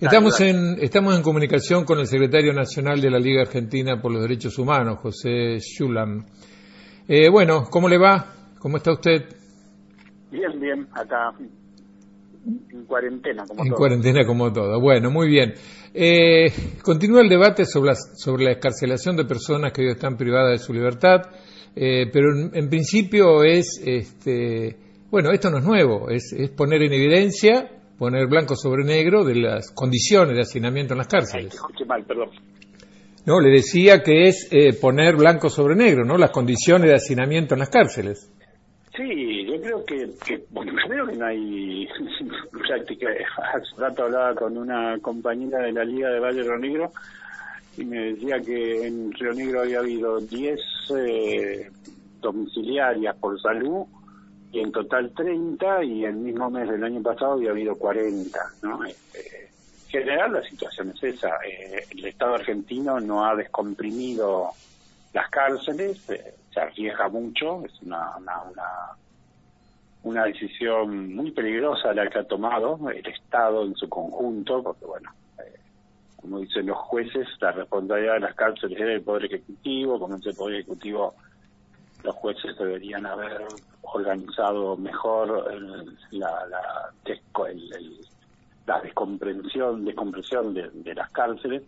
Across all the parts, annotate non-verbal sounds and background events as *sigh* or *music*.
Estamos en, estamos en comunicación con el secretario nacional de la Liga Argentina por los Derechos Humanos, José Schulam. Eh, bueno, ¿cómo le va? ¿Cómo está usted? Bien, bien, acá en cuarentena como en todo. cuarentena como todo. Bueno, muy bien. Eh, continúa el debate sobre la, sobre la escarcelación de personas que hoy están privadas de su libertad, eh, pero en, en principio es, este, bueno, esto no es nuevo, es, es poner en evidencia poner blanco sobre negro de las condiciones de hacinamiento en las Ay, cárceles. escuché mal, perdón. No, le decía que es eh, poner blanco sobre negro, ¿no? Las condiciones de hacinamiento en las cárceles. Sí, yo creo que, que bueno, primero que no hay, *laughs* ya que hace rato hablaba con una compañera de la Liga de Valle Río Negro y me decía que en Río Negro había habido 10 eh, domiciliarias por salud y en total 30 y el mismo mes del año pasado había habido 40, ¿no? Este, en general la situación es esa, eh, el Estado argentino no ha descomprimido las cárceles, eh, se arriesga mucho, es una, una, una, una decisión muy peligrosa la que ha tomado el Estado en su conjunto, porque bueno, eh, como dicen los jueces, la responsabilidad de las cárceles es del Poder Ejecutivo, como es el Poder Ejecutivo, los jueces deberían haber organizado mejor el- la, la, descomprensión, descompresión de, las cárceles.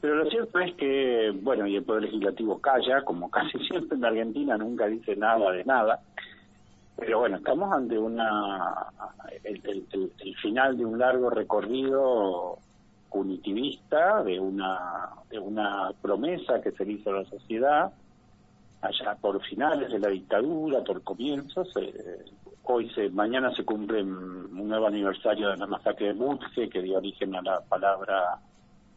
Pero lo cierto es que, bueno, y el Poder Legislativo calla, como *laughs* casi siempre en Argentina nunca dice nada de nada. Pero bueno, estamos ante una el- el final de un largo recorrido punitivista, de una, de una promesa que se le hizo a la sociedad, allá por finales de la dictadura, por comienzos. eh, hoy se, mañana se cumple un nuevo aniversario de la masacre de Mutje, que dio origen a la palabra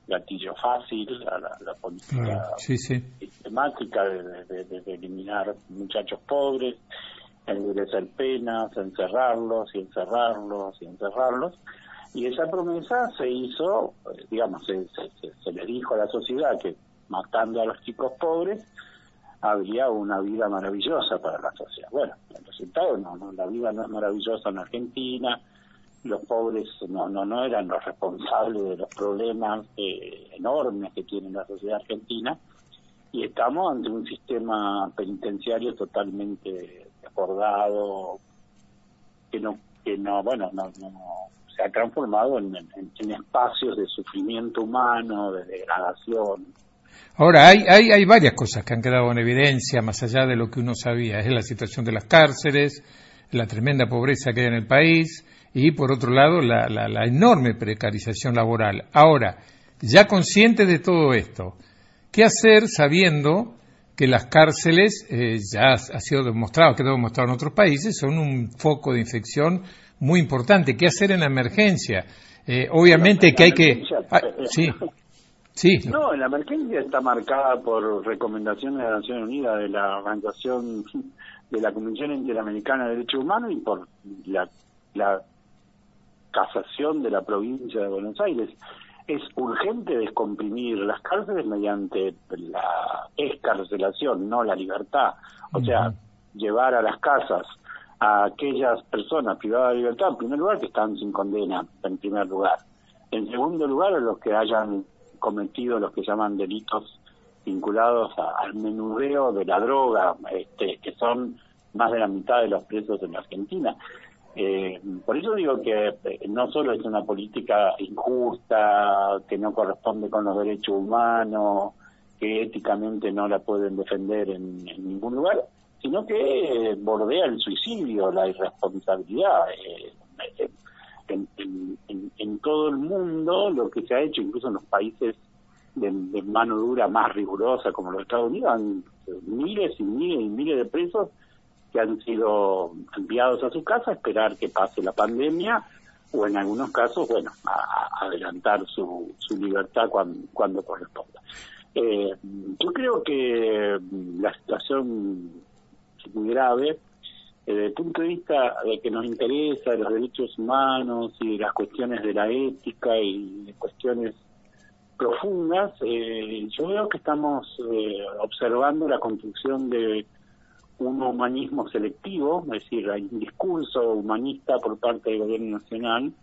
gatillo fácil, a la, la política Claro, sí, sí. sistemática de, de- de- de eliminar muchachos pobres, endurecer penas, encerrarlos y encerrarlos y encerrarlos. Y esa promesa se hizo, eh, digamos, se, se, se- se le dijo a la sociedad que matando a los chicos pobres habría una vida maravillosa para la sociedad. Bueno, el resultado no, no, la vida no es maravillosa en Argentina, los pobres no, no, no eran los responsables de los problemas eh, enormes que tiene la sociedad argentina y estamos ante un sistema penitenciario totalmente desbordado que no que no bueno no, no- se ha transformado en, en- en espacios de sufrimiento humano de degradación Ahora, hay, hay, hay varias cosas que han quedado en evidencia, más allá de lo que uno sabía. Es la situación de las cárceles, la tremenda pobreza que hay en el país y, por otro lado, la, la, la enorme precarización laboral. Ahora, ya consciente de todo esto, ¿qué hacer sabiendo que las cárceles, eh, ya ha sido demostrado, ha quedado demostrado en otros países, son un foco de infección muy importante? ¿Qué hacer en la emergencia? Eh, obviamente que hay que... ah, sí, sí. No, la emergencia está marcada por recomendaciones de Naciones Unidas, de la Organización de la Comisión Interamericana de Derechos Humanos y por la, la casación de la provincia de Buenos Aires. Es urgente descomprimir las cárceles mediante la escarcelación, no la libertad. O sea, llevar a las casas a aquellas personas privadas de libertad, en primer lugar, que están sin condena, en primer lugar. En segundo lugar, a los que hayan cometido los que llaman delitos vinculados a- al menudeo de la droga, este, que son más de la mitad de los presos en la Argentina. Eh, por eso digo que eh, no solo es una política injusta, que no corresponde con los derechos humanos, que éticamente no la pueden defender en, ningún lugar, sino que eh, bordea el suicidio, la irresponsabilidad. eh, en, en- en- todo el mundo lo que se ha hecho, incluso en los países de, de mano dura más rigurosa como los Estados Unidos, han miles y miles y miles de presos que han sido enviados a su casa a esperar que pase la pandemia o en algunos casos, bueno, a, adelantar su, su libertad cuando, cuando corresponda. Eh, yo creo que la situación es muy grave. Desde el punto de vista de que nos interesa los derechos humanos y las cuestiones de la ética y cuestiones profundas, eh, yo veo que estamos eh, observando la construcción de un humanismo selectivo, es decir, hay un discurso humanista por parte del gobierno nacional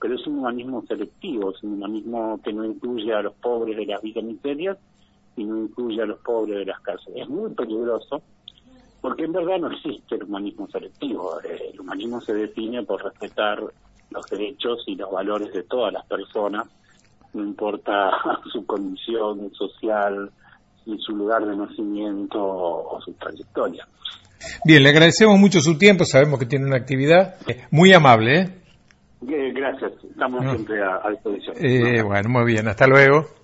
pero es un humanismo selectivo, es un humanismo que no incluye a los pobres de las villas miserias y no incluye a los pobres de las cárceles. Es muy peligroso porque en verdad no existe el humanismo selectivo. El humanismo se define por respetar los derechos y los valores de todas las personas, no importa *laughs* su condición social, ni su lugar de nacimiento o su trayectoria. Bien, le agradecemos mucho su tiempo, sabemos que tiene una actividad muy amable. ¿eh? Gracias, estamos siempre a, disposición. Eh, bueno, muy bien, hasta luego.